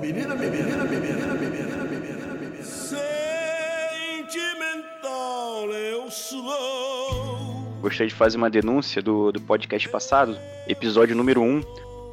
menina, minha menina, menina, menina, menina, menina. Sentimental eu sou. Gostaria de fazer uma denúncia do, do podcast passado, episódio número 1,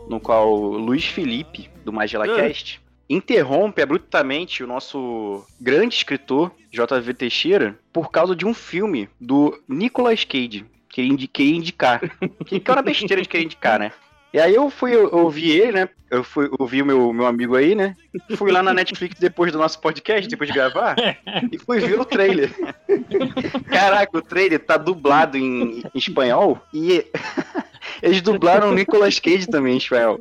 no qual Luiz Felipe, do MagelaCast, interrompe abruptamente o nosso grande escritor, JV Teixeira, por causa de um filme do Nicolas Cage, que ele indi- queria indicar. que que é uma besteira de querer indicar, né? E aí eu fui eu- ouvir ele, né? Eu fui ouvir o meu, meu amigo aí, né? Fui lá na Netflix depois do nosso podcast, depois de gravar, e fui ver o trailer. Caraca, o trailer tá dublado em, em espanhol e eles dublaram o Nicolas Cage também em espanhol.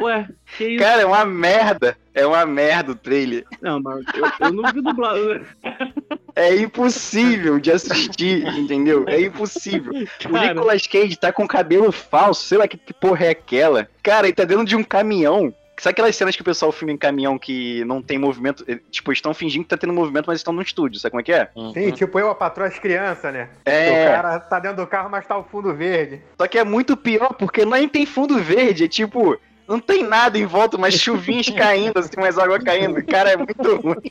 Ué, que isso? Cara, é uma merda. É uma merda o trailer. Não, mas eu, eu não vi dublado. É impossível de assistir, entendeu? É impossível. O Cara. Nicolas Cage tá com cabelo falso, sei lá que, porra é aquela. Cara, ele tá dentro de um caminhão. Sabe aquelas cenas que o pessoal filma em caminhão que não tem movimento? Tipo, estão fingindo que tá tendo movimento, mas estão no estúdio, sabe como é que é? Sim, tipo eu, a patroa as crianças, né? É. O cara tá dentro do carro, mas tá o fundo verde. Só que é muito pior, porque nem tem fundo verde, é tipo, não tem nada em volta, umas chuvinhas caindo, assim, umas água caindo. Cara, é muito ruim.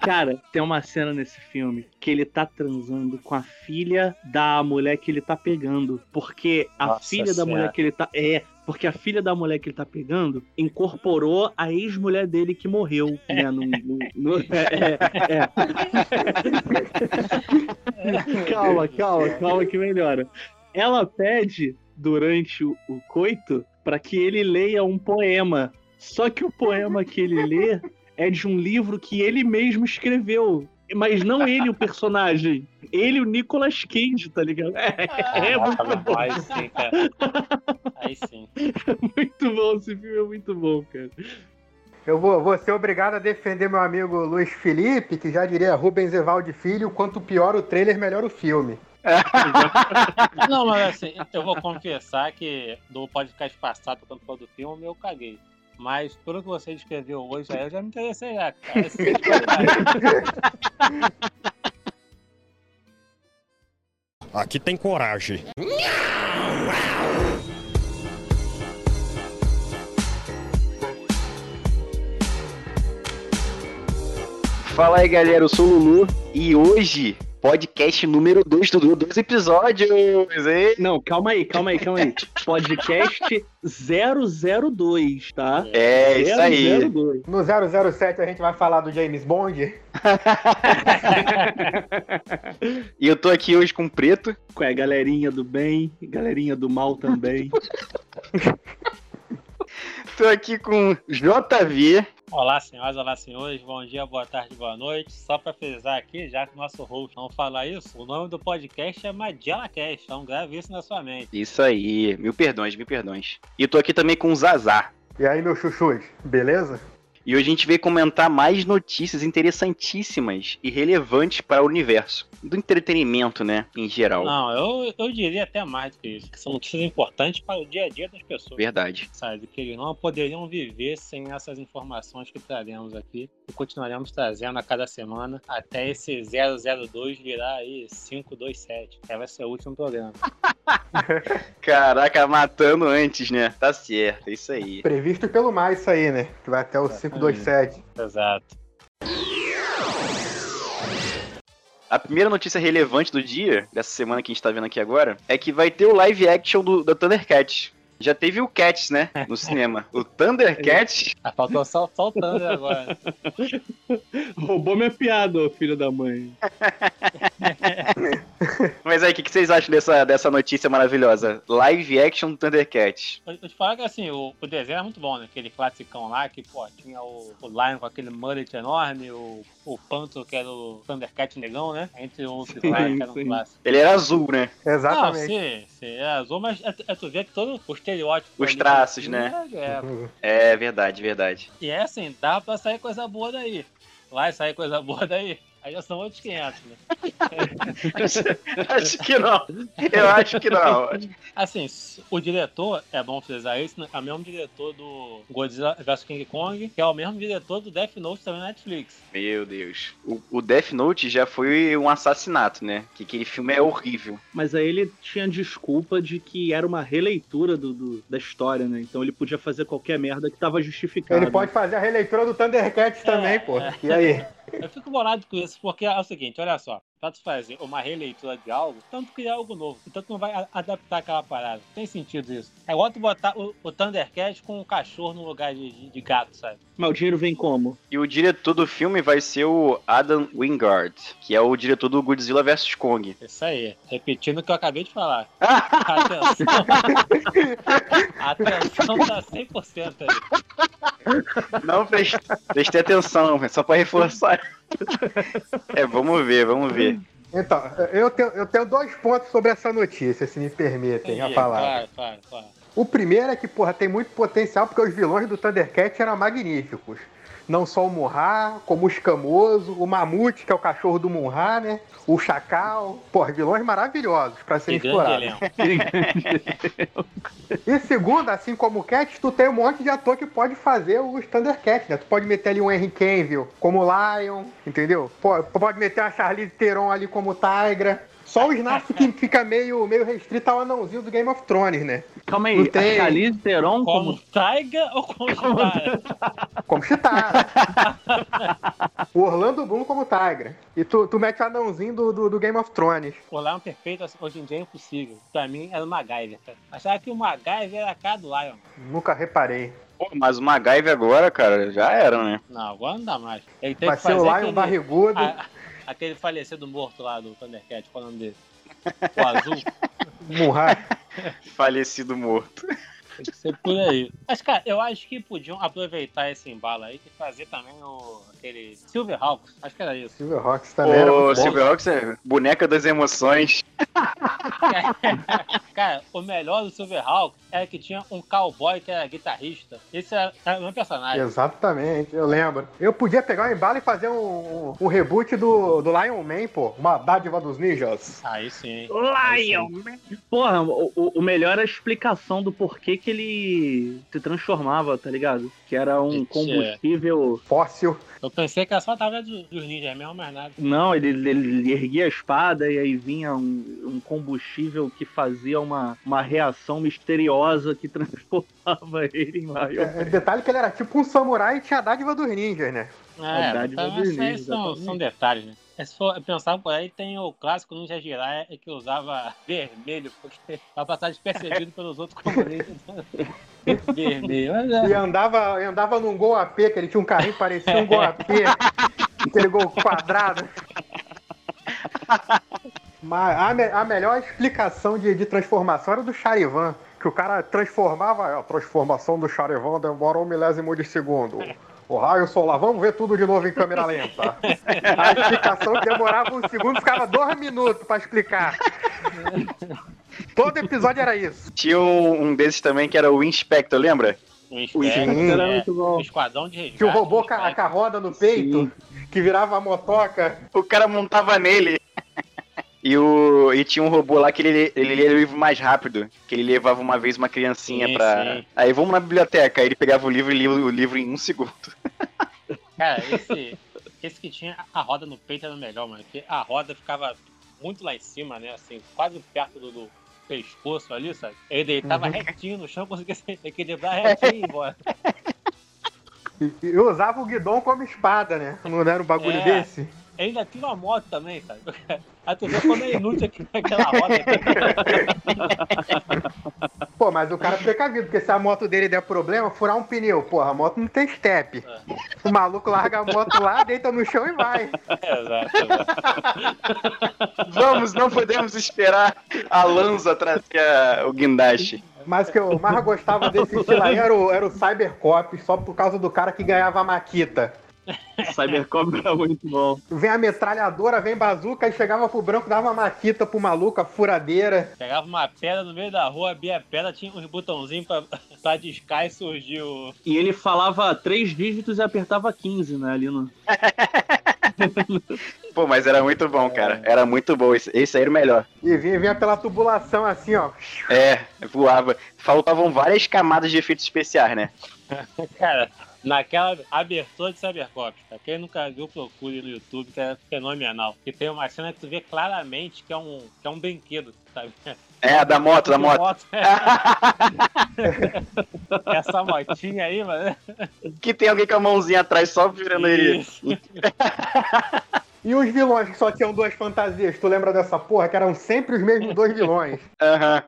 Cara, tem uma cena nesse filme que ele tá transando com a filha da mulher que ele tá pegando. Porque a Nossa filha da Senhora. mulher que ele tá. É, porque a filha da mulher que ele tá pegando incorporou a ex-mulher dele que morreu, né? No, no- no- é, é, é. calma, calma, calma que melhora. Ela pede durante o, o coito para que ele leia um poema. Só que o poema que ele lê é de um livro que ele mesmo escreveu. Mas não ele, o personagem. Ele, o Nicolas Cage, tá ligado? É, é Nossa, muito bom. Aí sim, cara. Aí sim. Muito bom, esse filme é muito bom, cara. Eu vou, vou ser obrigado a defender meu amigo Luiz Felipe, que já diria Rubens Evaldo Filho, quanto pior o trailer, melhor o filme. Não, mas assim, eu vou confessar que do podcast passado, quando foi do filme, eu caguei. Mas pelo que você descreveu hoje, aí eu já me interessei já, cara. Essa é. Aqui tem coragem. Fala aí, galera, eu sou o Lulu e hoje, podcast número 2 do dois episódios, hein? Não, calma aí, calma aí, calma aí. Podcast 002, tá? É, isso aí. 002. No 007 a gente vai falar do James Bond. E eu tô aqui hoje com o Preto. Com a galerinha do bem, galerinha do mal também. Tô aqui com JV. Olá, senhoras, olá, senhores. Bom dia, boa tarde, boa noite. Só pra frisar aqui, já que o nosso host não falar isso, o nome do podcast é Magela Cast. Então grave isso na sua mente. Isso aí, mil perdões, mil perdões. E tô aqui também com o Zazar. E aí, meus chuchus, beleza? E hoje a gente veio comentar mais notícias interessantíssimas e relevantes para o universo. Do entretenimento, né, em geral. Não, eu, eu diria até mais do que isso. Que são notícias importantes para o dia a dia das pessoas. Verdade. Sabe, que eles não poderiam viver sem essas informações que traremos aqui e continuaremos trazendo a cada semana até esse 002 virar aí 527, que vai ser o último programa. Caraca, matando antes, né? Tá certo, é isso aí. Previsto pelo mais isso aí, né? Que vai até o 527. Exato. A primeira notícia relevante do dia, dessa semana que a gente tá vendo aqui agora, é que vai ter o live action do, da Thundercats. Já teve o Cats, né? No cinema. O Thundercats. Ah, faltou só, só o Thunder agora. Roubou minha piada, ô filho da mãe. Mas aí, o que, que vocês acham dessa, dessa notícia maravilhosa? Live action do Thundercats. Eu, eu te falo que assim, o, o desenho é muito bom, né? Aquele classicão lá que, pô, tinha o, o Lion com aquele mullet enorme, o, o Panto que era o Thundercat negão, né? Entre outros Sim, lá que era um clássico. Ele era azul, né? Não, Exatamente. sim, sim, é azul, mas é, é tu vê que todo o estereótipo. Os ali traços, do né? É, é. É verdade, verdade. E é assim, dá pra sair coisa boa daí. Vai sair coisa boa daí. Aí já são outros 500, né? acho, acho que não. Eu acho que não. Assim, o diretor, é bom frisar isso, né? é o mesmo diretor do Godzilla vs King Kong, que é o mesmo diretor do Death Note também na Netflix. Meu Deus. O, o Death Note já foi um assassinato, né? Que aquele filme é horrível. Mas aí ele tinha desculpa de que era uma releitura do, do- da história, né? Então ele podia fazer qualquer merda que tava justificado. Ele pode fazer a releitura do Thundercats também, pô. é. E aí? Eu fico bolado com isso, porque é o seguinte, olha só, tu fazer uma releitura de algo, tanto criar algo novo, então tu não vai adaptar aquela parada. Tem sentido isso. É igual tu botar o, o Thundercat com um cachorro no lugar de, de- de gato, sabe? Mas o dinheiro vem como? E o diretor do filme vai ser o Adam Wingard, que é o diretor do Godzilla vs Kong. Isso aí. Repetindo o que eu acabei de falar. Atenção. Atenção tá 100% aí. Não preste, preste atenção, é só pra reforçar. É, vamos ver, vamos ver. Então, eu tenho, eu tenho dois pontos sobre essa notícia, se me permitem a Entendi. palavra. Claro, claro, claro. O primeiro é que, porra, tem muito potencial porque os vilões do Thundercat eram magníficos. Não só o Munra, como o Escamoso, o Mamute, que é o cachorro do Munra, né? O Chacal. Porra, vilões maravilhosos pra serem explorados. E segundo, assim como o Cat, tu tem um monte de ator que pode fazer os Thundercats, né? Tu pode meter ali um Henry Cavill como Lion, entendeu? Pô, Pode meter uma Charlize Theron ali como Tigra. Só o Snarf que fica meio, meio restrito ao anãozinho do Game of Thrones, né? Calma Não aí, tem. a Charlize Theron Como como... Taiga ou como Chitara? Como Chitara. o Orlando Bloom como Tigra. E tu, tu mete o anãozinho do, do, do Game of Thrones. O Lion perfeito assim, hoje em dia é impossível. Pra mim era o MacGyver. cara. Achava que o MacGyver era a cara do Lion. Nunca reparei. Pô, mas o MacGyver agora, cara, já era, né? Não, agora não dá mais. Ele tem Vai que ser o fazer Lion aquele, barrigudo. a- aquele falecido morto lá do Thundercat, qual é o nome dele? O azul. Munra. Falecido morto. Tem que ser por aí. Mas, cara, eu acho que podiam aproveitar esse embalo aí e fazer também o, aquele Silverhawks. Acho que era isso. Silverhawks também Ô, bom. Silverhawks é boneca das emoções. cara, o melhor do Silverhawks era que tinha um cowboy que era guitarrista. Esse era, era o meu personagem. Exatamente, eu lembro. Eu podia pegar o embalo e fazer um, um, reboot do, do Lion Man, pô. Uma dádiva dos ninjas. Aí sim. Aí sim. Lion Man. Porra, o, o- o melhor é a explicação do porquê que ele se transformava, tá ligado? Que era um Gente, combustível. Fóssil. Eu pensei que era só tava dos, dos ninjas mesmo, mais nada. Não, ele, ele erguia a espada e aí vinha um, um combustível que fazia uma, uma reação misteriosa que transformava ele em Lion É, detalhe que ele era tipo um samurai e tinha a dádiva dos ninjas, né? É, dádiva então, dos isso aí ninjas, são, são detalhes, né? É, Se for pensar por aí, tem o clássico Ninja Jiraiya que usava vermelho, porque pra passar despercebido pelos outros comunistas. vermelho. Mas é, E andava, andava num Gol AP, que ele tinha um carrinho que parecia um Gol AP. aquele gol quadrado. Mas a, me- a melhor explicação de, de transformação era do Charivan. Que o cara transformava. A transformação do Charivan demora um milésimo de segundo. O raio solar, vamos ver tudo de novo em câmera lenta. A explicação demorava um segundo ficava dois minutos pra explicar. Todo episódio era isso. Tinha um, desses também que era o Inspector, lembra? o Sim. Spectre, Era é, muito bom. o esquadrão de resgate. Que o robô com a, Spectre. com a roda no peito, que virava a motoca. O cara montava nele. E, o, e tinha um robô lá que ele, ele lia o livro mais rápido. Que ele levava uma vez uma criancinha Sim, pra. sim. Aí vamos na biblioteca. Aí ele pegava o livro e lia o livro em um segundo. Cara, esse, esse que tinha a roda no peito era o melhor, mano. Porque a roda ficava muito lá em cima, né? Assim, quase perto do, do pescoço ali, sabe? Ele deitava Uhum. retinho no chão, conseguia se equilibrar retinho e ir embora. E e usava o guidão como espada, né? Não era um bagulho É. desse? Ele ainda tinha uma moto também, sabe? A vê como é inútil aqui- aquela roda. Pô, mas o cara é precavido, porque se a moto dele der problema, furar um pneu. Porra, a moto não tem step. O maluco larga a moto lá, deita no chão e vai. Exato, exato. Vamos, não podemos esperar a Lanza trazer a- o guindaste. Mas o que eu mais gostava desse estilo aí era o, era o Cybercop, só por causa do cara que ganhava a Maquita. Cybercop era muito bom. Vem a metralhadora, vem bazuca, aí chegava pro branco, dava uma Maquita pro maluco, a furadeira. Pegava uma pedra no meio da rua, abria a pedra, tinha uns botãozinhos pra, pra discar e surgiu. E ele falava três dígitos e apertava 15, né? Ali no. Pô, mas era muito bom, cara. Era muito bom. Esse, esse aí era o melhor. E vinha, vinha pela tubulação assim, ó. É, voava. Faltavam várias camadas de efeitos especiais, né? Cara, naquela abertura de Cybercops, pra quem nunca viu, procure no YouTube, que é fenomenal. Que tem uma cena que tu vê claramente que é um, que é um brinquedo, sabe? É, a da moto, da moto. Essa motinha aí, mano. Que tem alguém com a mãozinha atrás só virando ele. E os vilões que só tinham duas fantasias, tu lembra dessa porra? Que eram sempre os mesmos dois vilões. Aham.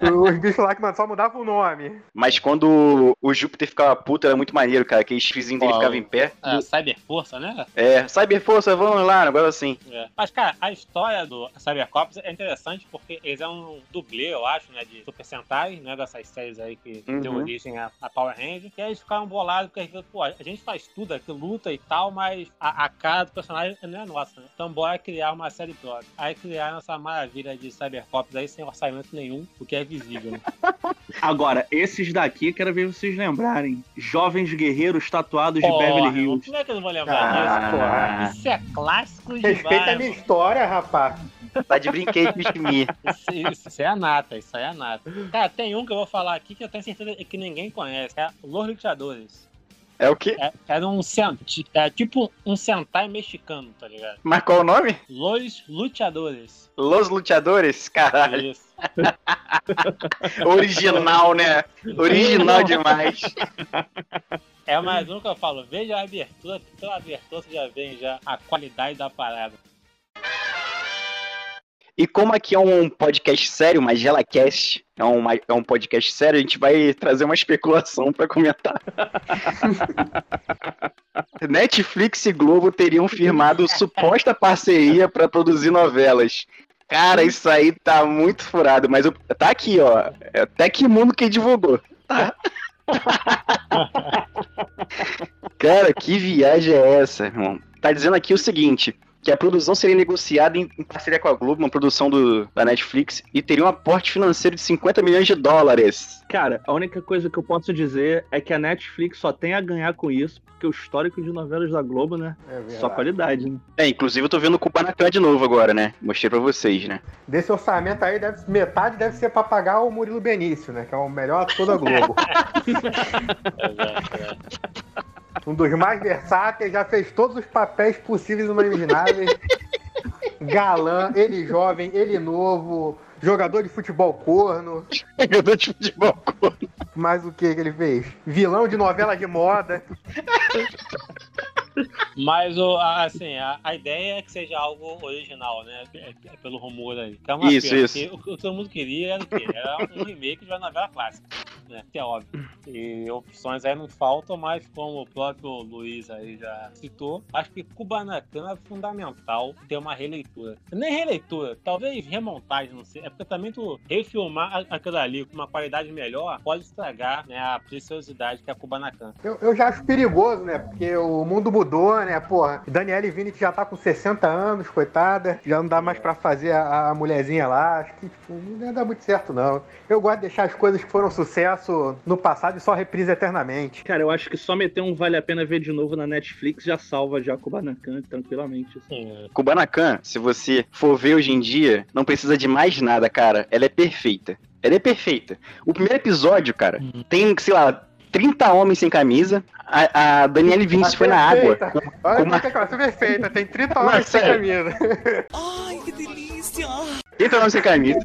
Os bichos lá que mano, só mudavam o nome. Mas quando o Júpiter ficava puto, era muito maneiro, cara. Aqueles fizinhos dele Qual? ficavam em pé. Ah, Cyberforça, né? É, Cyberforça, vamos lá, um negócio assim. É. Mas, cara, a história do Cybercops é interessante porque eles é um dublê, eu acho, né? De Super Sentai, né? Dessas séries aí que Uhum. deu origem a, a Power Ranger. E aí eles ficaram bolados porque eles viram, pô, a gente faz tudo aqui, luta e tal, mas a, a cara do personagem não é nossa, né? Então bora criar uma série própria. Aí criaram essa maravilha de Cybercops aí sem orçamento nenhum, o que é visível, né? Agora, esses daqui, quero ver vocês lembrarem. Jovens guerreiros tatuados de Porra, Beverly Hills. Como é que eu não vou lembrar Ah. disso, porra? Isso é clássico demais. Respeita a minha história, rapaz. Tá de brinquedo de mim. Isso, isso, isso é a nata, isso aí é a nata. Cara, tem um que eu vou falar aqui que eu tenho certeza que ninguém conhece. É Los Luchadores. É o quê? É, era um senti- é tipo um Sentai mexicano, tá ligado? Mas qual o nome? Los Luchadores. Los Luteadores? Caralho. Isso. Original, né? Original demais. É mais um que eu falo. Veja a abertura, pela abertura você já vem já a qualidade da parada. E como aqui é um podcast sério, uma GelaCast, é um, é um podcast sério, a gente vai trazer uma especulação pra comentar. Netflix e Globo teriam firmado suposta parceria pra produzir novelas. Cara, isso aí tá muito furado, mas eu- tá aqui, ó. É até que mundo que divulgou. Tá? Cara, que viagem é essa, irmão? Tá dizendo aqui o seguinte: que a produção seria negociada em, em parceria com a Globo, uma produção do, da Netflix, e teria um aporte financeiro de 50 milhões de dólares. Cara, a única coisa que eu posso dizer é que a Netflix só tem a ganhar com isso, porque o histórico de novelas da Globo, né? É verdade. Só qualidade, né? É, inclusive eu tô vendo o Kubanacan de novo agora, né? Mostrei pra vocês, né? Desse orçamento aí, deve- metade deve ser pra pagar o Murilo Benício, né? Que é o melhor ator da Globo. Exato, é. Um dos mais versáteis, já fez todos os papéis possíveis e imagináveis. Galã, ele jovem, ele novo, jogador de futebol corno. Jogador de futebol. Mais o que que ele fez? Vilão de novela de moda. Mas o, assim, a, a ideia é que seja algo original, né? É- é pelo rumor aí. Que é uma Isso, pena, isso. O, que todo mundo queria era o quê? Era um remake de uma novela clássica, né? Que é óbvio. E opções aí não faltam, mas como o próprio Luiz aí já citou, acho que Kubanacan é fundamental ter uma releitura. Nem releitura, talvez remontagem, não sei. É porque também tu refilmar aquilo ali com uma qualidade melhor pode estragar né, a preciosidade que é a Kubanacan. Eu, eu já acho perigoso, né? Porque o mundo mudou, né? Porra, Daniele Vinicius já tá com 60 anos, coitada. Já não dá mais pra fazer a, a mulherzinha lá. Acho que tipo, não ia dar muito certo, não. Eu gosto de deixar as coisas que foram sucesso no passado e só reprise eternamente. Cara, eu acho que só meter um Vale a Pena Ver de novo na Netflix já salva já Kubanacan tranquilamente. assim. Sim, Kubanacan, se você for ver hoje em dia, não precisa de mais nada, cara. Ela é perfeita. Ela é perfeita. O primeiro episódio, cara, tem, sei lá, 30 homens sem camisa. A, a Daniele foi na água. Perfeita. Olha é que é perfeita. Tem 30 Não, horas sem sério. camisa. 30 homens sem camisa.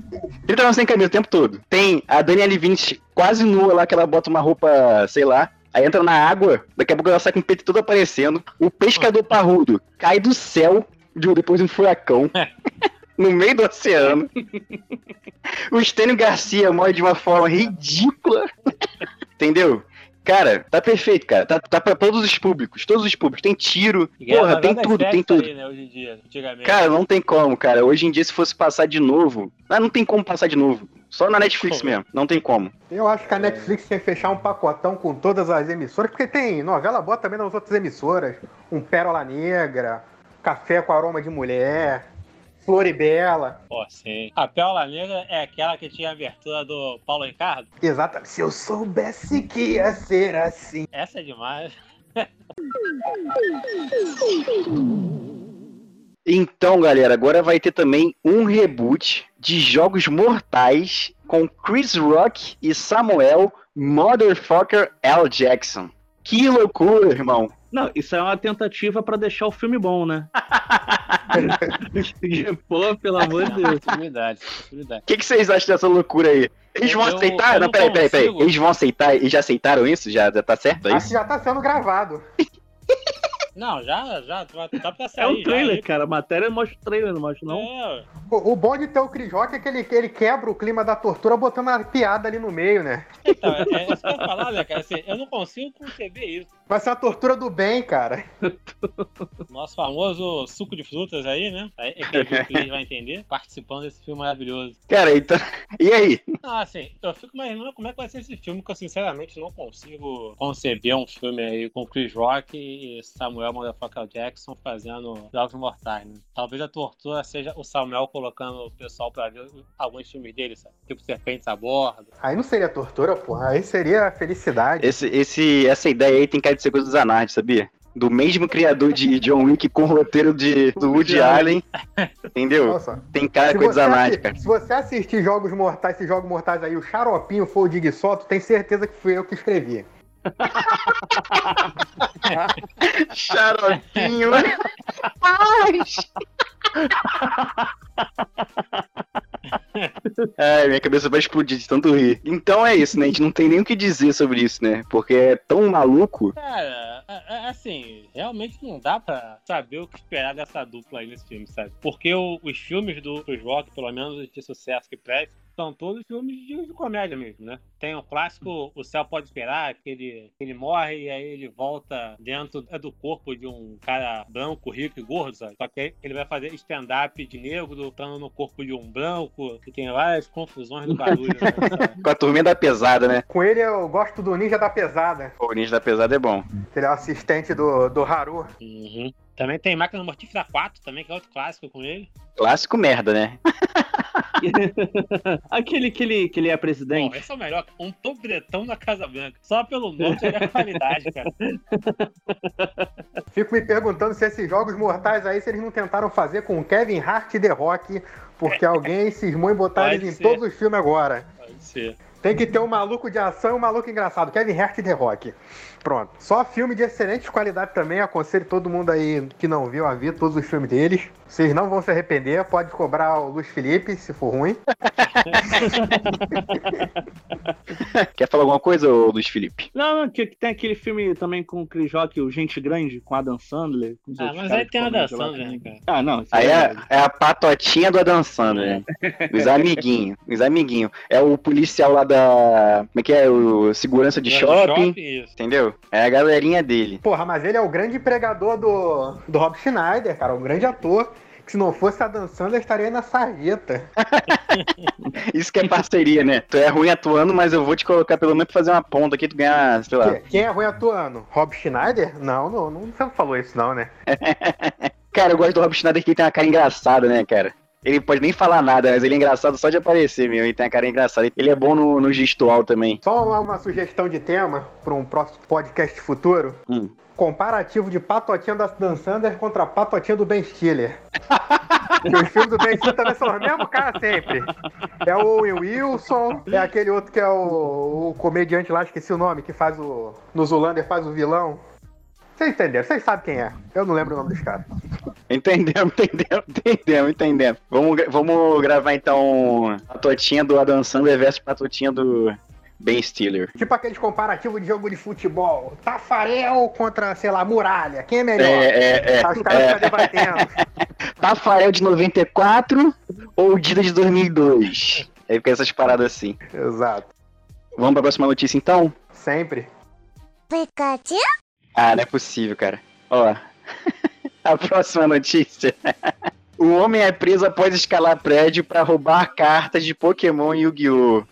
30 homens sem camisa o tempo todo. Tem a Daniele Vinicius quase nua lá, que ela bota uma roupa, sei lá. Aí entra na água, daqui a pouco ela sai com o peito todo aparecendo. O pescador parrudo cai do céu de- depois de um furacão. no meio do oceano. O Stênio Garcia morre de uma forma ridícula. Entendeu? Cara, tá perfeito, cara. Tá, tá pra todos os públicos, todos os públicos. Tem tiro, E porra, tem tudo, tem tudo. Aí, né, hoje em dia, antigamente. Cara, não tem como, cara. Hoje em dia, se fosse passar de novo. Ah, não tem como passar de novo. Só na Netflix Pô. mesmo. Não tem como. Eu acho que a Netflix tinha que fechar um pacotão com todas as emissoras, porque tem novela boa também nas outras emissoras. Um Pérola Negra, Café com Aroma de Mulher, Floribela. Pô, sim. A Pérola Negra é aquela que tinha a abertura do Paulo Ricardo? Exatamente. Se eu soubesse que ia ser assim. Essa é demais. Então, galera, agora vai ter também um reboot de Jogos Mortais com Chris Rock e Samuel Motherfucker L. Jackson. Que loucura, irmão. Não, isso é uma tentativa pra deixar o filme bom, né? Pô, pelo amor de Deus. Possibilidade, possibilidade. O que, que vocês acham dessa loucura aí? Eles vão Eu- aceitar? eu não, não peraí, peraí, peraí. Eles vão aceitar? Eles já aceitaram isso? Já, já tá certo? É Acho já tá sendo gravado. Não, já, já, tá, tá pra sair. É um já, trailer, aí. cara. A matéria mostra o trailer, não mostra, não? É, O, o bom de ter o Chris Rock é que ele, ele quebra o clima da tortura botando uma piada ali no meio, né? então, é, é isso que eu ia falar, né, cara? Assim, eu não consigo conceber isso. Vai ser uma tortura do bem, cara. Nosso famoso suco de frutas aí, né? Aí, é que o Cris vai entender, participando desse filme maravilhoso. Cara, então. E aí? Não, assim, eu fico imaginando como é que vai ser esse filme, que eu sinceramente não consigo conceber um filme aí com Chris Rock e Samuel Motherfucker Jackson fazendo Jogos Mortais, né? Talvez a tortura seja o Samuel colocando o pessoal pra ver alguns filmes dele, sabe? Tipo Serpentes a Bordo. Aí não seria tortura, porra. Aí seria felicidade. Esse, esse, essa ideia aí tem cara de ser coisa do Zanardi, sabia? Do mesmo criador de John Wick com o roteiro de, do Woody Allen. Entendeu? Nossa. Tem cara Se coisa do você, Zanardi, assi- cara. se você assistir Jogos Mortais, esses Jogos Mortais aí, o Xaropinho for o Dig Soto, tem certeza que fui eu que escrevi. Xaropinho. Ai, minha cabeça vai explodir de tanto rir. Então é isso, né? A gente não tem nem o que dizer sobre isso, né? Porque é tão maluco. Cara, assim, realmente não dá pra saber o que esperar dessa dupla aí nesse filme, sabe? Porque o- os filmes do Chris Rock, pelo menos de sucesso que presta, são todos filmes de, de comédia mesmo, né? Tem o clássico O Céu Pode Esperar, que ele, ele morre e aí ele volta dentro é do corpo de um cara branco, rico e gordo, sabe? Só que ele vai fazer stand-up de negro, estando no corpo de um branco, que tem várias confusões do barulho, né? Com a turminha da pesada, né? Com ele eu gosto do Ninja da Pesada, O Ninja da Pesada é bom. ele é o assistente do, do Haru. Uhum. Também tem Máquina Mortífera 4, também, que é outro clássico com ele. Clássico merda, né? Aquele que ele, que ele é Bom, presidente. esse é o melhor. Um pobretão na Casa Branca. Só pelo nome já é qualidade, cara. Fico me perguntando se esses Jogos Mortais aí, se eles não tentaram fazer com o Kevin Hart e The Rock, porque alguém cismou em botar Pode eles em todos os filmes agora. Pode ser. Tem que ter um maluco de ação e um maluco engraçado. Kevin Hart e The Rock. Pronto. Só filme de excelente qualidade também. Aconselho todo mundo aí que não viu a ver todos os filmes deles. Vocês não vão se arrepender. Pode cobrar o Luiz Felipe, se for ruim. Quer falar alguma coisa, Luiz Felipe? Não, não, que, que tem aquele filme também com o Chris Rock, o Gente Grande, com Adam Sandler. com os Ah, mas aí tem a comédia lá dançando, né, cara? Ah, não. Aí é, verdade. é a patotinha do Adam Sandler, né? Os amiguinhos, os amiguinhos. É o policial lá da. Como é que é? O segurança de shopping. isso. Entendeu? É a galerinha dele. Porra, mas ele é o grande empregador do, do Rob Schneider, cara. Um grande ator. Que se não fosse a dançando, eu estaria na sarjeta. Isso que é parceria, né? Tu é ruim atuando, mas eu vou te colocar pelo menos pra fazer uma ponta aqui, tu ganhar, sei lá. Que- Quem é ruim atuando? Rob Schneider? Não, não, não, você não falou isso não, né? Cara, eu gosto do Rob Schneider que ele tem uma cara engraçada, né, cara? Ele pode nem falar nada, mas ele é engraçado só de aparecer, meu. Ele tem a cara engraçada. Ele é bom no, no gestual também. Só uma, uma sugestão de tema para um próximo podcast futuro. Hum. Comparativo de Patotinha da Dan Sander contra Patotinha do Ben Stiller. Os filmes do Ben Stiller também são os mesmos caras sempre. É o Wilson, é aquele outro que é o, o comediante lá, esqueci o nome, que faz o. No Zulander faz o vilão. Vocês entenderam, vocês sabem quem é. Eu não lembro o nome dos caras. Entendemos, entendemos, entendemos, entendemos. Vamos, vamos gravar então Patotinha do Adam Sandler versus Patotinha do Ben Stiller. Tipo aqueles comparativos de jogo de futebol. Tafarel contra, sei lá, Muralha. Quem é melhor? É, é, é. Os caras ficam debatendo. Tafarel de 94 ou Dida de 2002? Aí fica essas paradas assim. Exato. Vamos pra próxima notícia então? Sempre. Ah, não é possível, cara. Ó, a próxima notícia. O homem é preso após escalar prédio pra roubar cartas de Pokémon e Yu-Gi-Oh!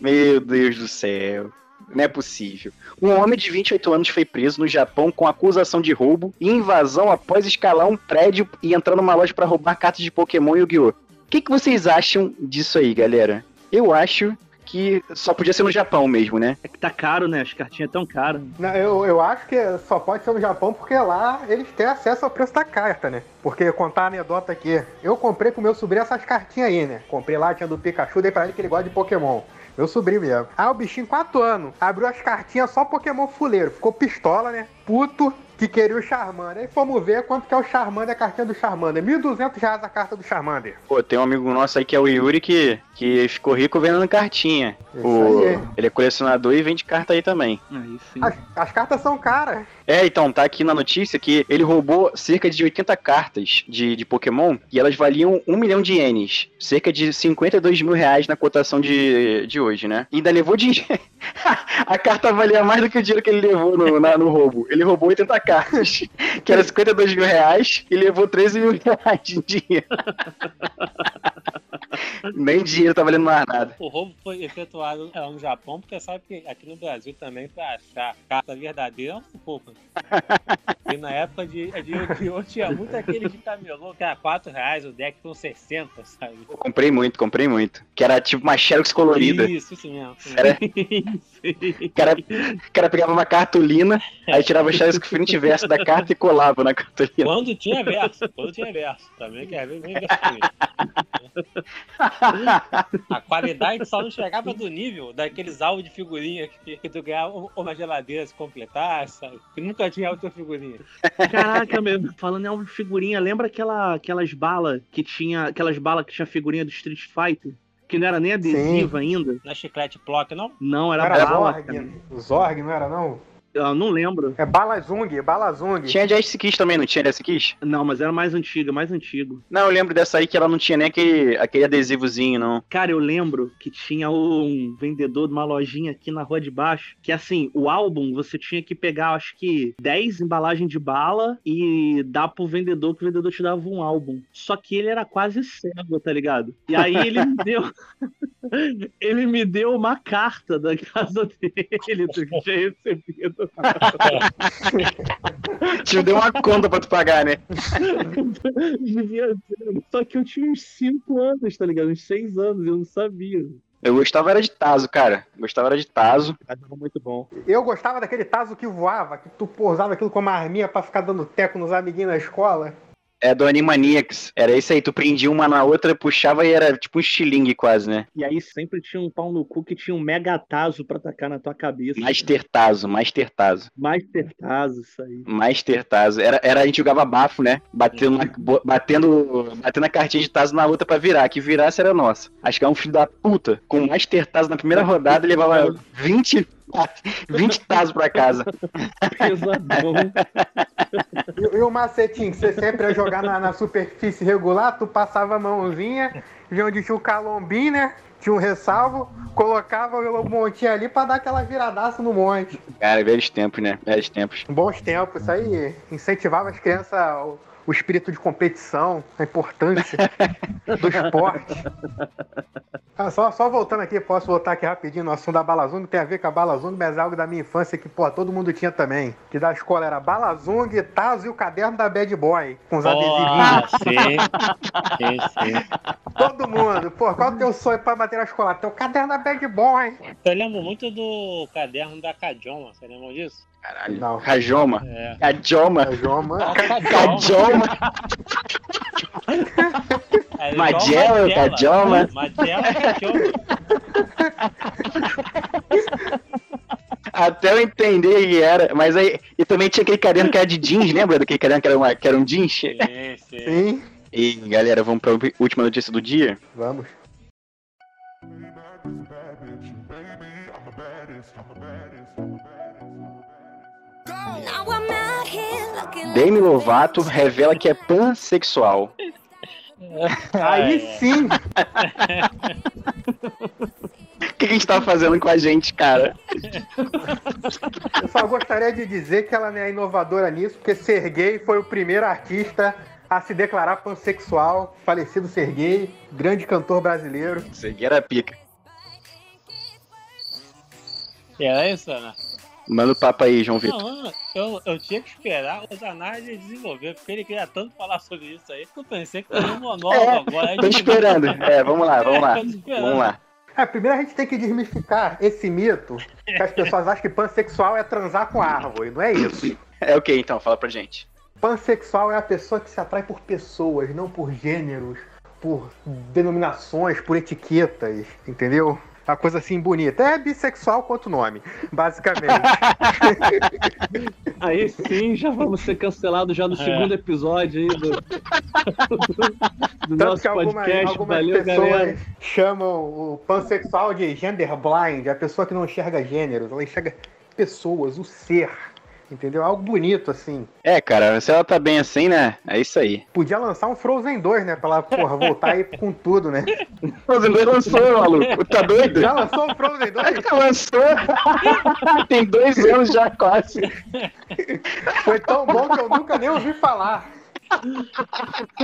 Meu Deus do céu. Não é possível. Um homem de 28 anos foi preso no Japão com acusação de roubo e invasão após escalar um prédio e entrar numa loja pra roubar cartas de Pokémon e Yu-Gi-Oh! O que, que vocês acham disso aí, galera? Eu acho que só podia ser no Japão mesmo, né? É que tá caro, né? As cartinhas tão caras. Não, eu, eu acho que só pode ser no Japão porque lá eles têm acesso ao preço da carta, né? Porque contar a anedota aqui, eu comprei pro meu sobrinho essas cartinhas aí, né? Comprei lá, tinha do Pikachu, dei pra ele que ele gosta de Pokémon. Meu sobrinho mesmo. Aí o bichinho, 4 anos, abriu as cartinhas só Pokémon fuleiro. Ficou pistola, né? Puto, que queria o Charmander. Aí fomos ver quanto que é o Charmander, a cartinha do Charmander. 1.200 reais a carta do Charmander. Pô, tem um amigo nosso aí que é o Yuri que, que ficou rico vendendo cartinha. Isso O, aí. ele é colecionador e vende carta aí também. Aí sim. As, as cartas são caras. É, então, tá aqui na notícia que ele roubou cerca de 80 cartas de, de Pokémon e elas valiam 1 milhão de ienes. Cerca de 52 mil reais na cotação de, de hoje, né? E ainda levou dinheiro. A carta valia mais do que o dinheiro que ele levou no, na- no roubo. Ele roubou 80 cartas, que era 52 mil reais, e levou 13 mil reais de dinheiro. Nem dinheiro tá valendo mais nada. O roubo foi efetuado lá no Japão, porque sabe que aqui no Brasil também, pra achar carta verdadeira, é um pouco. E na época de, de Yu-Gi-Oh! tinha muito aquele de camelô, que era 4 reais, o deck com 60, sabe? Eu comprei muito, comprei muito. Que era tipo uma Xerox colorida. Isso, isso mesmo. Era, o, cara, o cara pegava uma cartolina, aí tirava o Xerox com frente e verso da carta e colava na cartolina. Quando tinha verso, quando tinha verso. Também quer ver bem verso. A qualidade só não chegava do nível daqueles álbuns de figurinha que, que tu ganhava uma geladeira se completasse, sabe? Que nunca tinha outra figurinha. Caraca, meu, falando em álbum de figurinha, lembra aquela, aquelas balas que tinha. Aquelas balas que tinha figurinha do Street Fighter? Que não era nem adesiva ainda? Na chiclete block, não? Não, era, Era bala. Zorg. Zorg, não era não? Eu não lembro. É Balazung, Balazung. Tinha de Ice Kiss também, não tinha de Ice Kiss? Não, mas era mais antiga, mais antigo. Não, eu lembro dessa aí que ela não tinha nem aquele, aquele adesivozinho, não. Cara, eu lembro que tinha um vendedor de uma lojinha aqui na rua de baixo, que assim, o álbum você tinha que pegar, acho que 10 embalagens de bala e dar pro vendedor, que o vendedor te dava um álbum. Só que ele era quase cego, tá ligado? E aí ele me deu. ele me deu uma carta da casa dele, do que tinha recebido. Te deu uma conta pra tu pagar, né? Devia ser. Só que eu tinha uns 5 anos, tá ligado? Uns 6 anos, eu não sabia. Eu gostava era de Tazo, cara. Gostava era de Tazo. Era muito bom. Eu gostava daquele taso que voava, que tu pousava aquilo como arminha pra ficar dando teco nos amiguinhos na escola. É do Animaniacs. Era isso aí, tu prendia uma na outra, puxava e era tipo um estilingue quase, né? E aí sempre tinha um pau no cu que tinha um mega taso pra tacar na tua cabeça. Master Tazo, Master Tazo. Master taso, isso aí. Master Tazo. Era, era, a gente jogava bafo, né? Batendo, na, batendo, batendo a cartinha de Tazo na outra pra virar. Que virasse era nossa. Acho que é um filho da puta. Com Master Tazo na primeira rodada, levava 20, 20 Tazo pra casa. Pesadão. E, e o macetinho, que você sempre ia jogar na, na superfície regular, tu passava a mãozinha, via onde tinha o calombinho, né? Tinha um ressalvo, colocava o montinho ali pra dar aquela viradaça no monte. Cara, velhos tempos, né? Velhos tempos. Bons tempos, isso aí incentivava as crianças ao- o espírito de competição, a importância do esporte. Ah, só, só voltando aqui, posso voltar aqui rapidinho no assunto da Balazung, tem a ver com a Balazung, mas é algo da minha infância que, pô, todo mundo tinha também. Que da escola era Balazung, Tazo e o caderno da Bad Boy, com os adesivinhos. Ah, sim. Sim, sim. Todo mundo, pô, qual é o teu sonho pra material escolar? Teu caderno da Bad Boy. Eu lembro muito do caderno da Cadioma, você lembra disso? Caralho. Não. Rajoma. É. Cajoma. A Joma. Cajoma. É Magela, Cadioma. Magela, Cadioma. Até eu entender que era. Mas aí. E também tinha aquele caderno que era de jeans, lembra daquele caderno que era, uma, que era um jeans? Sim, sim. Sim, E galera, vamos pra última notícia do dia. vamos. Demi Lovato revela que é pansexual. Aí é. sim, O que, que a gente tá fazendo com a gente, cara? eu só gostaria de dizer que ela não é inovadora nisso, porque Serguei foi o primeiro artista a se declarar pansexual, falecido Serguei, grande cantor brasileiro. Aqui era pica. Era isso, Ana? Manda o papo aí, João Vitor. Não, eu, eu tinha que esperar o Zanardi desenvolver, porque ele queria tanto falar sobre isso aí, que eu pensei que foi um monólogo É, agora. Tô esperando. É, vamos lá, vamos lá. Tô esperando. Vamos lá. É, primeiro a gente tem que desmistificar esse mito que as pessoas acham que pansexual é transar com árvore. Não é isso. É o que então? Fala pra gente. Pansexual é a pessoa que se atrai por pessoas, não por gêneros, por denominações, por etiquetas, entendeu? Uma coisa assim bonita. É bissexual quanto nome, basicamente. Aí sim, já vamos ser cancelados já no É. segundo episódio aí do, do Tanto nosso que algumas, podcast. algumas Valeu, pessoas galera. chamam o pansexual de gender blind, a pessoa que não enxerga gêneros, ela enxerga pessoas, o ser. Entendeu? Algo bonito, assim. É, cara, se ela tá bem assim, né? É isso aí. Podia lançar um Frozen 2, né? Pra ela, porra, voltar aí com tudo, né? Frozen 2 lançou, maluco. Tá doido? Já lançou o Frozen 2? lançou. Tem dois anos já quase. Foi tão bom que eu nunca nem ouvi falar.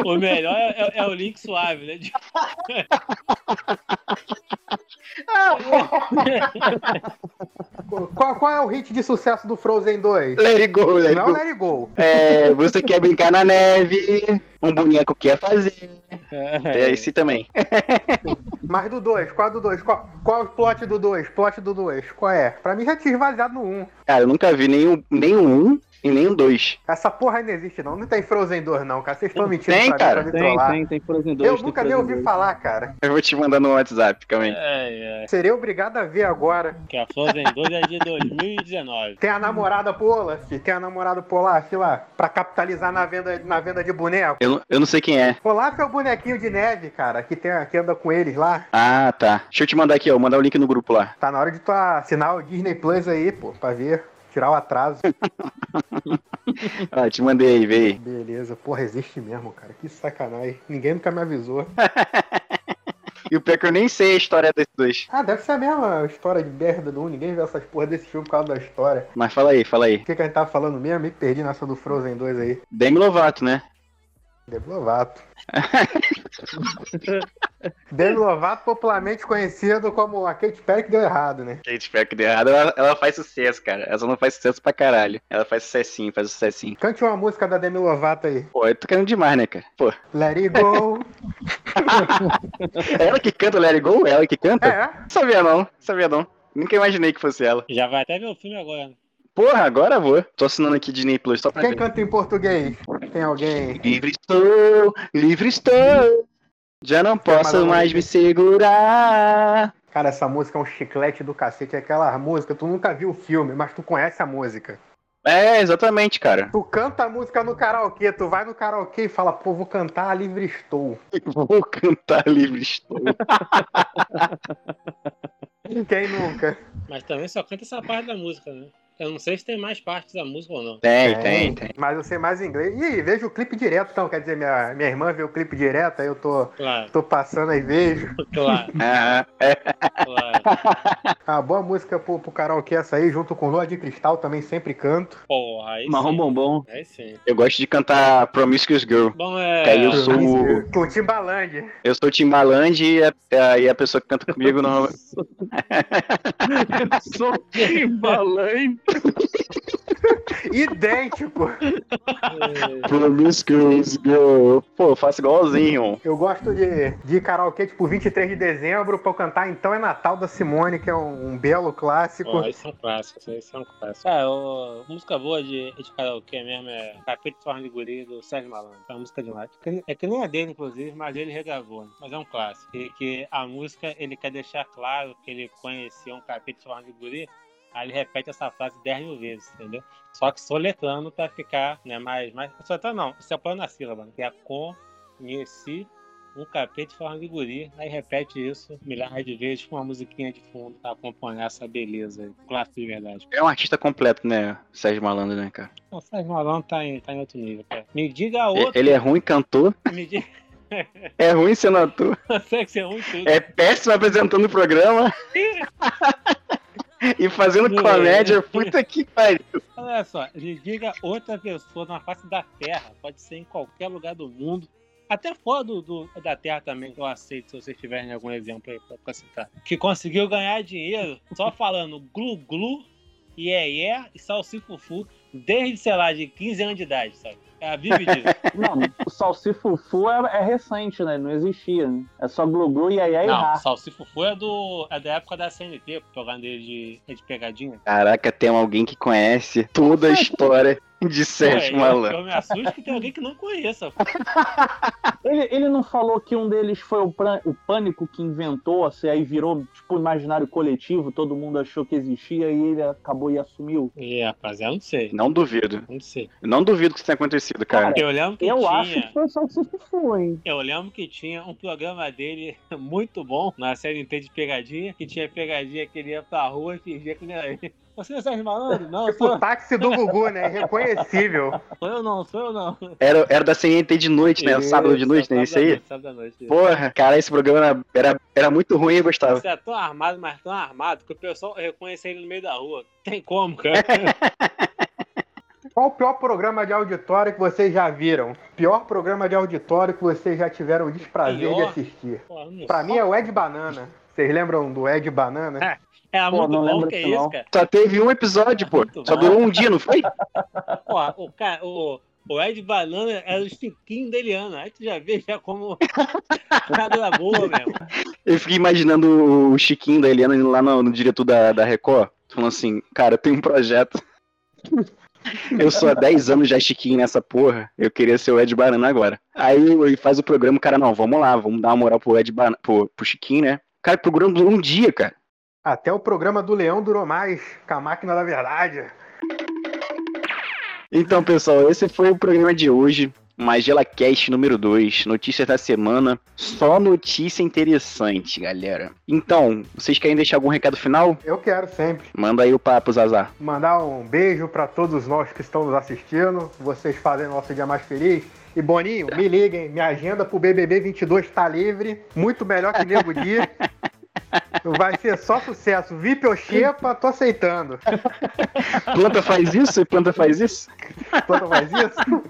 O melhor é, é- é o link suave, né? De- Qual, qual é o hit de sucesso do Frozen 2? Let it go, let it Não go. Let It Go. É, você quer brincar na neve, um boneco quer fazer. É esse também. Mas do 2, qual é do 2? Qual, qual é o plot do 2? Plot do 2, qual é? Pra mim já tinha esvaziado no 1. Cara, eu nunca vi nenhum, nenhum um e nenhum dois. Essa porra aí não existe, não. Não tem Frozen 2, não, cara. Vocês estão mentindo Tem, pra cara. mim pra me Tem, trollar. tem, tem Frozen 2. Eu nunca nem ouvi 2. falar, cara. Eu vou te mandar no WhatsApp, calma aí. É, é. Serei obrigado a ver agora. Que a Frozen 2 é de 2019. Tem a namorada pro Olaf, tem a namorada pro Olaf lá, pra capitalizar na venda, na venda de boneco. Eu, não- eu não sei quem é. Olaf é o bonequinho de neve, cara, que, tem, que anda com eles lá. Ah, tá. Deixa eu te mandar aqui, ó. Vou mandar o link no grupo lá. Tá na hora de tu assinar o Disney Plus aí, pô, pra ver. Tirar o atraso. Ah, te mandei aí, aí. Beleza, porra, existe mesmo, cara. Que sacanagem. Ninguém nunca me avisou. E o pior é que eu nem sei a história desses dois. Ah, deve ser a mesma história de merda do 1. Ninguém vê essas porra desse filme por causa da história. Mas fala aí, fala aí. O que, que a gente tava falando mesmo? Me perdi nessa do Frozen 2 aí. Demi Lovato, né? Demi Lovato. Demi Lovato, popularmente conhecido como a Katy Perry que deu errado, né? Gente, espero que dê errado. Ela, ela faz sucesso, cara. Ela só não faz sucesso pra caralho. Ela faz sucessinho, faz sucessinho. Cante uma música da Demi Lovato aí. Pô, eu tô querendo demais, né, cara? Pô, Let it go. é ela que canta o Let It Go? É ela que canta? é, Sabia não, sabia não. Nunca imaginei que fosse ela. Já vai até ver o filme agora? Porra, agora vou. Tô assinando aqui Disney Plus só pra quem ver. canta em português? Tem alguém? Livre estou, livre estou. Já não posso mais me segurar. Cara, essa música é um chiclete do cacete. É aquela música, tu nunca viu o filme, mas tu conhece a música. É, exatamente, cara. Tu canta a música no karaokê, tu vai no karaokê e fala, pô, vou cantar Livre Estou. Vou cantar livre estou. Quem nunca? Mas também só canta essa parte da música, né? Eu não sei se tem mais partes da música ou não. Tem, tem, tem. Mas eu sei mais inglês. Ih, vejo o clipe direto, então. Quer dizer, minha, minha irmã vê o clipe direto, aí eu tô, Claro, tô passando aí vejo. claro, Ah, é. claro. Ah, boa música pro, pro karaokê essa aí, junto com Lua de Cristal, também sempre canto. Porra, aí Marrom sim. bombom. Aí sim. Eu gosto de cantar Promiscuous Girl. Bom, é. Que aí eu sou o- Com o Timbaland. Eu sou o Timbaland e a, a- e a pessoa que canta comigo não. Eu sou Timbaland. Idêntico. Promiscuous Girl. Pô, eu faço igualzinho. Eu gosto de, de karaokê, tipo, 23 de dezembro, pra eu cantar Então é Natal da Simone, que é um, um belo clássico. Ó, isso é um clássico, isso é um clássico. Ah, o, música boa de, de karaokê mesmo é Capítulo Forma de Guri do Sérgio Malandro. É uma música demais. Que- É que nem a dele, inclusive, mas ele regravou. né? Mas é um clássico. E que a música, ele quer deixar claro que ele conhecia um capítulo Forma de Guri, aí ele repete essa frase 10 mil vezes, entendeu? Só que soletrando pra ficar, né, mais... mais soletrando não, isso é plano na sílaba, né? Que é conheci um capete em forma de guri, aí repete isso milhares de vezes com uma musiquinha de fundo pra acompanhar essa beleza aí. Clássico de verdade. É um artista completo, né? Sérgio Malandro, né, cara? O Sérgio Malandro tá em, tá em outro nível, cara. Me diga outro. Ele é ruim cantor, Me diga. é ruim sendo ator, Consegue ser ruim em tudo. é péssimo apresentando o programa. e fazendo comédia, puta que pariu. Olha só, me diga outra pessoa na face da Terra, pode ser em qualquer lugar do mundo, até fora do, do- da Terra também, que eu aceito se vocês tiverem algum exemplo aí pra, pra citar, que conseguiu ganhar dinheiro só falando glu glu, iê iê e salsifufu desde, sei lá, de 15 anos de idade, sabe? Ela vive disso. Não, o Salsifufu é, é recente, né? Não existia, né? É só Glu-Glu e aí aí Não, Rá. Salsifufu é, do, é da época da CNT, jogando ele de, é de pegadinha. Caraca, tem alguém que conhece toda a história de Sérgio Pô, eu, Malandro. eu me assusto que tem alguém que não conheça. pô. Ele, ele não falou que um deles foi o, Pran- o Pânico que inventou, assim, aí virou, tipo, imaginário coletivo, todo mundo achou que existia e ele acabou e assumiu. Ih, rapaz, eu não sei. Não duvido. Não sei. Não duvido que isso tenha acontecido, cara. Eu lembro que Eu tinha. acho que foi o Salsifufu, hein? Eu lembro que tinha um programa dele muito bom na série T de pegadinha, que tinha pegadinha que ele ia pra rua e fingia que não era ele. Você é Sérgio Malandro? Não, Tipo sou, o táxi do Gugu, né? Irreconhecível. sou eu não, sou eu não. Era, era da CNT de noite, né? Sábado de noite, né? Isso aí? Sábado à noite. Porra, cara, esse programa era, era, era muito ruim, eu gostava. Você é tão armado, mas tão armado, que o pessoal reconhece ele no meio da rua. Tem como, cara. Qual o pior programa de auditório que vocês já viram? Pior programa de auditório que vocês já tiveram o desprazer de Pior? assistir? Pô, não Pra mim é o Ed Banana. Vocês lembram do Ed Banana? É Pô, muito não bom que é isso, cara. Só teve um episódio, pô. Muito Só durou um dia, não foi? Porra, o, cara, o, o Ed Banana era o chiquinho da Eliana. Aí tu já vê já como nada boa mesmo. Eu fiquei imaginando o Chiquinho da Eliana indo lá no, no diretor da, da Record, falando assim, cara, eu tenho um projeto. Eu sou há 10 anos já Chiquinho nessa porra. Eu queria ser o Ed Banana agora. Aí ele faz o programa, o cara, não, vamos lá, vamos dar uma moral pro Ed Banana, pro, pro Chiquinho, né? Cara, o programa durou um dia, cara. Até o programa do Leão durou mais, com a máquina da verdade. Então, pessoal, esse foi o programa de hoje. Magela Cast número 2, notícias da semana. Só notícia interessante, galera. Então, vocês querem deixar algum recado final? Eu quero sempre Manda aí o papo, Zazar. mandar um beijo pra todos nós que estão nos assistindo. Vocês fazem nosso dia mais feliz. E Boninho, me liguem, minha agenda pro BBB 22 tá livre, muito melhor que Nego Di. Vai ser só sucesso. VIP ou Xepa, tô aceitando. Planta faz isso e planta faz isso? Quando faz isso?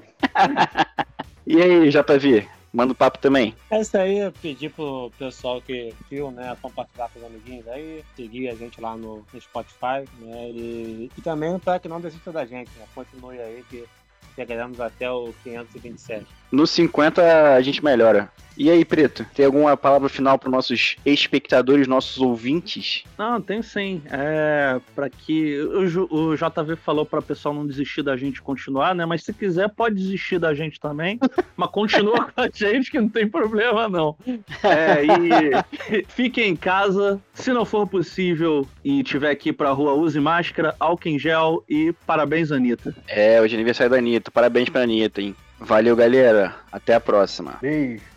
E aí, JV? Manda o papo também. É isso aí, eu pedi pro pessoal que viu, né, compartilhar com os amiguinhos aí, seguir a gente lá no, no Spotify, né, e, e também para que não desista da gente, né, continue aí que chegaremos até o 527. No 50 a gente melhora. E aí, Preto, tem alguma palavra final para nossos espectadores, nossos ouvintes? Não, tem sim. É, para que o, o JV falou para o pessoal não desistir da gente continuar, né? Mas se quiser pode desistir da gente também, mas continua com a gente que não tem problema não. É, e fiquem em casa, se não for possível e tiver que ir pra rua, use máscara, álcool em gel e parabéns Anitta. É, hoje é aniversário da Anitta. Parabéns pra Anitta, hein? Valeu, galera. Até a próxima. Beijo.